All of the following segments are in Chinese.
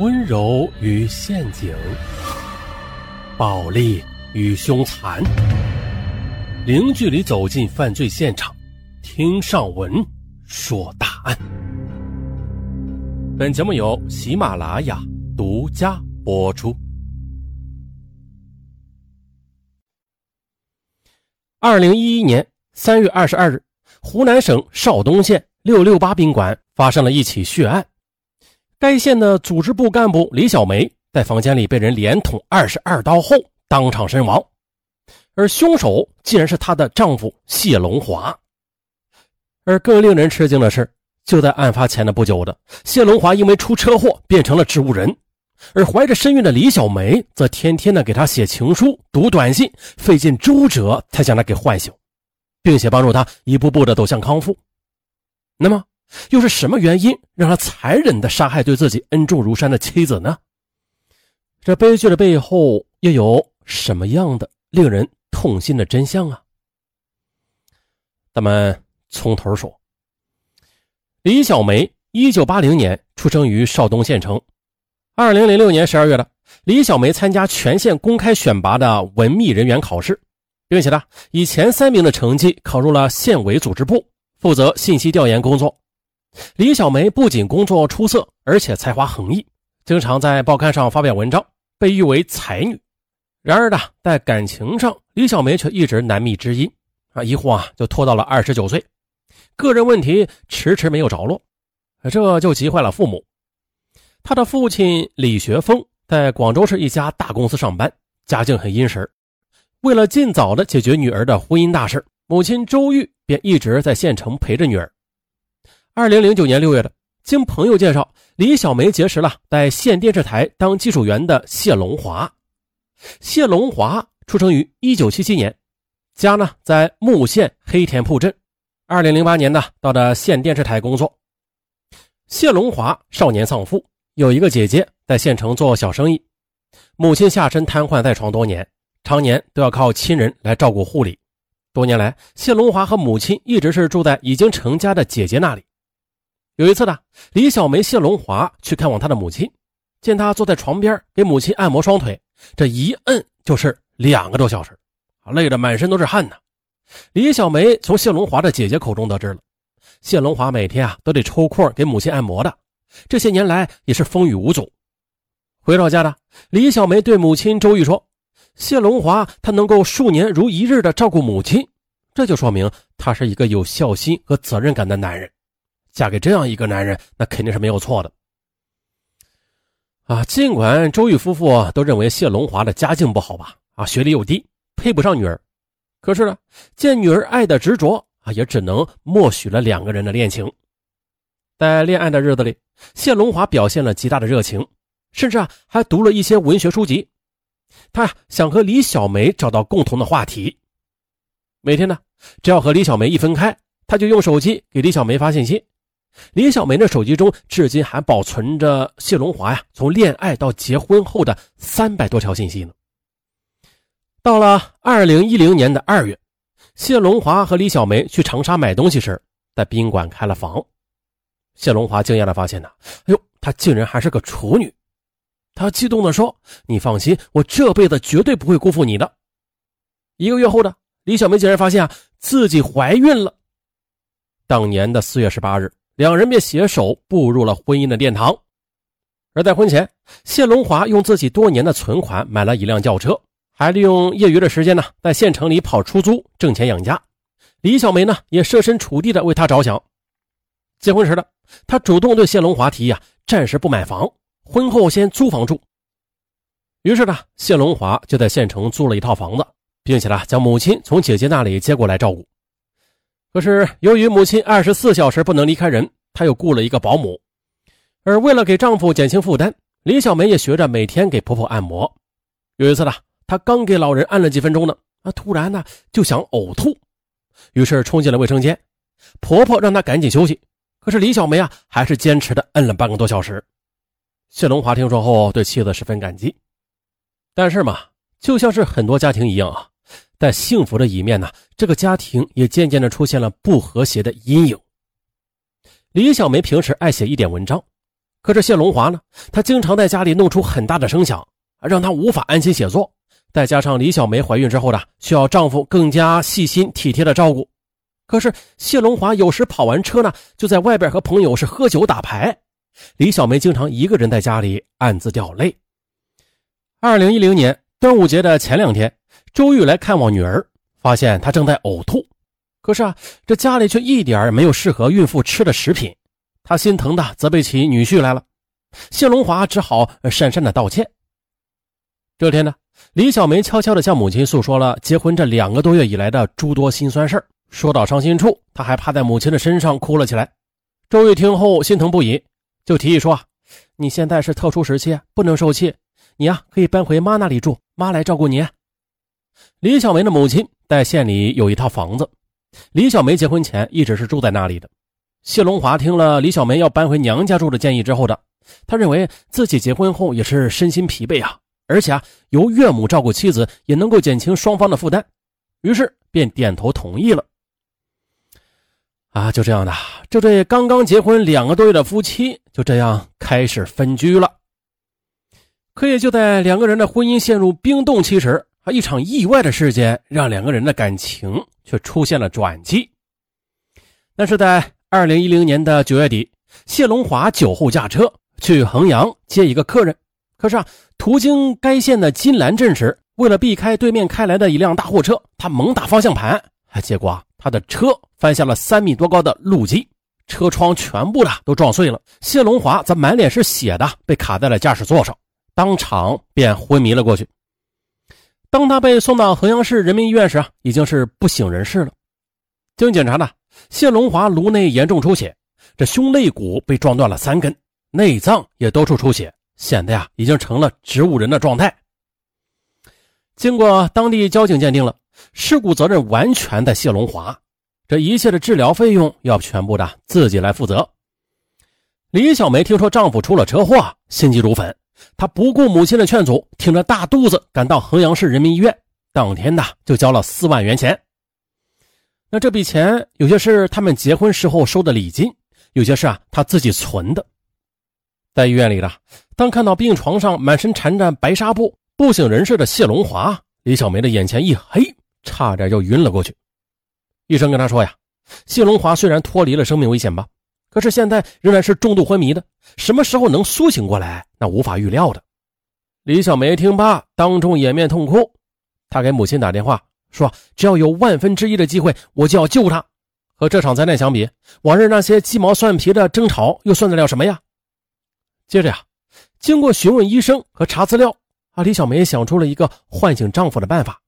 温柔与陷阱，暴力与凶残，零距离走进犯罪现场，听上文说大案。本节目由喜马拉雅独家播出。二零一一年三月二十二日，湖南省邵东县六六八宾馆发生了一起血案。该县的组织部干部李小梅在房间里被人连捅二十二刀后当场身亡，而凶手竟然是她的丈夫谢龙华。而更令人吃惊的是，就在案发前的不久的，谢龙华因为出车祸变成了植物人，而怀着身孕的李小梅则天天的给他写情书、读短信，费尽周折才将他给唤醒，并且帮助他一步步的走向康复。那么？又是什么原因让他残忍地杀害对自己恩重如山的妻子呢？这悲剧的背后又有什么样的令人痛心的真相啊？咱们从头说。李小梅，一九八零年出生于邵东县城。二零零六年十二月的，李小梅参加全县公开选拔的文秘人员考试，并且呢，以前三名的成绩考入了县委组织部，负责信息调研工作。李小梅不仅工作出色，而且才华横溢，经常在报刊上发表文章，被誉为才女。然而呢，在感情上，李小梅却一直难觅知音，啊，一晃啊就拖到了二十九岁，个人问题迟迟没有着落，这就急坏了父母。他的父亲李学峰在广州市一家大公司上班，家境很殷实。为了尽早的解决女儿的婚姻大事，母亲周玉便一直在县城陪着女儿。二零零九年六月的，经朋友介绍，李小梅结识了在县电视台当技术员的谢龙华。谢龙华出生于一九七七年，家呢在木县黑田铺镇。二零零八年呢，到的县电视台工作。谢龙华少年丧父，有一个姐姐在县城做小生意，母亲下身瘫痪在床多年，常年都要靠亲人来照顾护理。多年来，谢龙华和母亲一直是住在已经成家的姐姐那里。有一次呢，李小梅、谢龙华去看望他的母亲，见他坐在床边给母亲按摩双腿，这一摁就是两个多小时，累得满身都是汗呢。李小梅从谢龙华的姐姐口中得知了，谢龙华每天啊都得抽空给母亲按摩的，这些年来也是风雨无阻。回到家的李小梅对母亲周玉说：“谢龙华他能够数年如一日的照顾母亲，这就说明他是一个有孝心和责任感的男人。”嫁给这样一个男人，那肯定是没有错的。啊，尽管周玉夫妇都认为谢龙华的家境不好吧，啊，学历又低，配不上女儿，可是呢，见女儿爱的执着啊，也只能默许了两个人的恋情。在恋爱的日子里，谢龙华表现了极大的热情，甚至啊，还读了一些文学书籍。他，想和李小梅找到共同的话题。每天呢，只要和李小梅一分开，他就用手机给李小梅发信息。李小梅的手机中至今还保存着谢龙华呀从恋爱到结婚后的三百多条信息呢。到了二零一零年的二月，谢龙华和李小梅去长沙买东西时，在宾馆开了房。谢龙华惊讶的发现呢，哎呦，她竟然还是个处女！他激动的说：“你放心，我这辈子绝对不会辜负你的。”一个月后的李小梅竟然发现啊自己怀孕了。当年的四月十八日。两人便携手步入了婚姻的殿堂，而在婚前，谢龙华用自己多年的存款买了一辆轿车，还利用业余的时间呢，在县城里跑出租挣钱养家。李小梅呢，也设身处地的为他着想。结婚时的他主动对谢龙华提议啊，暂时不买房，婚后先租房住。于是呢，谢龙华就在县城租了一套房子，并且呢，将母亲从姐姐那里接过来照顾。可是，由于母亲二十四小时不能离开人，她又雇了一个保姆。而为了给丈夫减轻负担，李小梅也学着每天给婆婆按摩。有一次呢，她刚给老人按了几分钟呢，啊，突然呢就想呕吐，于是冲进了卫生间。婆婆让她赶紧休息，可是李小梅啊，还是坚持的摁了半个多小时。谢龙华听说后，对妻子十分感激。但是嘛，就像是很多家庭一样啊。在幸福的一面呢，这个家庭也渐渐的出现了不和谐的阴影。李小梅平时爱写一点文章，可是谢龙华呢，他经常在家里弄出很大的声响，让他无法安心写作。再加上李小梅怀孕之后呢需要丈夫更加细心体贴的照顾，可是谢龙华有时跑完车呢，就在外边和朋友是喝酒打牌。李小梅经常一个人在家里暗自掉泪。二零一零年端午节的前两天，周玉来看望女儿，发现她正在呕吐，可是啊，这家里却一点没有适合孕妇吃的食品。她心疼的责备起女婿来了，谢龙华只好讪讪的道歉。这天呢。李小梅悄悄的向母亲诉说了结婚这两个多月以来的诸多心酸事说到伤心处，她还趴在母亲的身上哭了起来。周玉听后心疼不已，就提议说：“啊你现在是特殊时期，不能受气，你呀可以搬回妈那里住，妈来照顾你。”李小梅的母亲在县里有一套房子，李小梅结婚前一直是住在那里的。谢龙华听了李小梅要搬回娘家住的建议之后的，他认为自己结婚后也是身心疲惫啊。而且啊，由岳母照顾妻子也能够减轻双方的负担，于是便点头同意了。啊，就这样的，这对刚刚结婚两个多月的夫妻就这样开始分居了。可也就在两个人的婚姻陷入冰冻期时，啊，一场意外的事件让两个人的感情却出现了转机。那是在二零一零年的九月底，谢龙华酒后驾车去衡阳接一个客人。可是啊，途经该县的金兰镇时，为了避开对面开来的一辆大货车，他猛打方向盘，结果啊，他的车翻下了三米多高的路基，车窗全部的都撞碎了。谢龙华则满脸是血的被卡在了驾驶座上，当场便昏迷了过去。当他被送到衡阳市人民医院时啊，已经是不省人事了。经检查呢，谢龙华颅内严重出血，这胸肋骨被撞断了三根，内脏也多处出血。显得呀，已经成了植物人的状态。经过当地交警鉴定了，事故责任完全在谢龙华，这一切的治疗费用要全部的自己来负责。李小梅听说丈夫出了车祸，心急如焚，他不顾母亲的劝阻，挺着大肚子赶到衡阳市人民医院，当天呢就交了四万元钱。那这笔钱有些是他们结婚时候收的礼金，有些是啊他自己存的。在医院里的，当看到病床上满身缠着白纱布、不省人事的谢龙华，李小梅的眼前一黑，差点就晕了过去。医生跟他说呀：“谢龙华虽然脱离了生命危险吧，可是现在仍然是重度昏迷的，什么时候能苏醒过来，那无法预料的。”李小梅听罢，当众掩面痛哭。她给母亲打电话说：“只要有万分之一的机会，我就要救他。和这场灾难相比，往日那些鸡毛蒜皮的争吵又算得了什么呀？”接着呀，经过询问医生和查资料，啊，李小梅想出了一个唤醒丈夫的办法。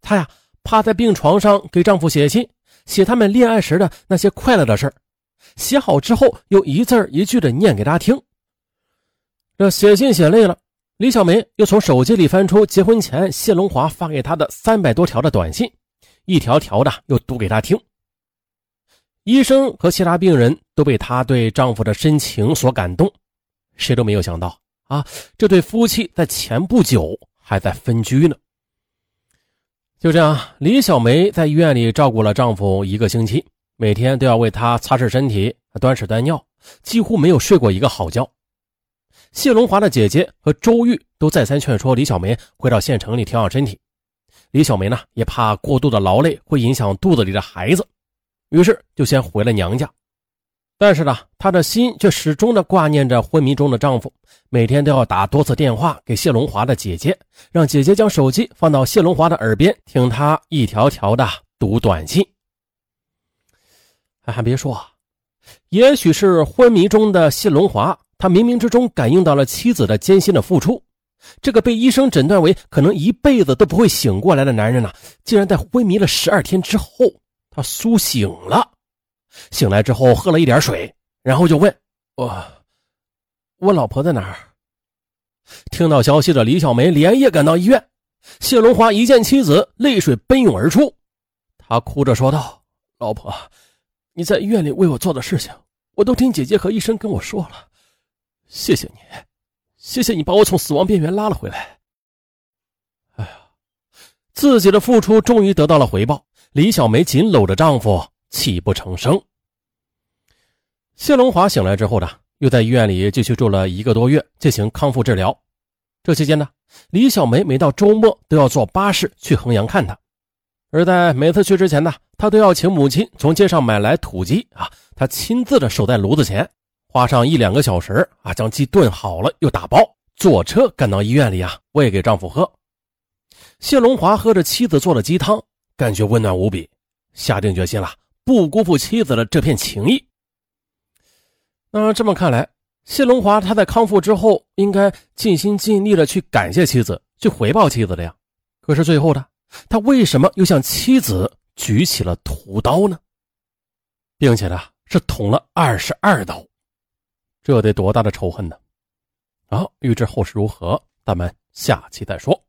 她呀，趴在病床上给丈夫写信，写他们恋爱时的那些快乐的事儿。写好之后，又一字一句的念给他听。这写信写累了，李小梅又从手机里翻出结婚前谢龙华发给她的三百多条的短信，一条条的又读给他听。医生和其他病人都被她对丈夫的深情所感动。谁都没有想到啊，这对夫妻在前不久还在分居呢。就这样，李小梅在医院里照顾了丈夫一个星期，每天都要为他擦拭身体、端屎端尿，几乎没有睡过一个好觉。谢龙华的姐姐和周玉都再三劝说李小梅回到县城里调养身体。李小梅呢，也怕过度的劳累会影响肚子里的孩子，于是就先回了娘家。但是呢，她的心却始终的挂念着昏迷中的丈夫，每天都要打多次电话给谢龙华的姐姐，让姐姐将手机放到谢龙华的耳边，听他一条条的读短信。还别说，也许是昏迷中的谢龙华，他冥冥之中感应到了妻子的艰辛的付出。这个被医生诊断为可能一辈子都不会醒过来的男人呢，竟然在昏迷了十二天之后，他苏醒了。醒来之后喝了一点水，然后就问：“我，我老婆在哪儿？”听到消息的李小梅连夜赶到医院。谢龙华一见妻子，泪水奔涌而出，他哭着说道：“老婆，你在医院里为我做的事情，我都听姐姐和医生跟我说了。谢谢你，谢谢你把我从死亡边缘拉了回来。”哎呀，自己的付出终于得到了回报。李小梅紧搂着丈夫。泣不成声。谢龙华醒来之后呢，又在医院里继续住了一个多月，进行康复治疗。这期间呢，李小梅每到周末都要坐巴士去衡阳看他，而在每次去之前呢，他都要请母亲从街上买来土鸡啊，他亲自的守在炉子前，花上一两个小时啊，将鸡炖好了又打包，坐车赶到医院里啊，喂给丈夫喝。谢龙华喝着妻子做的鸡汤，感觉温暖无比，下定决心了，不辜负妻子的这片情谊。那这么看来，谢龙华他在康复之后应该尽心尽力的去感谢妻子，去回报妻子的呀。可是最后呢，他为什么又向妻子举起了屠刀呢？并且呢，是捅了二十二刀，这得多大的仇恨呢？好，欲知后事如何，咱们下期再说。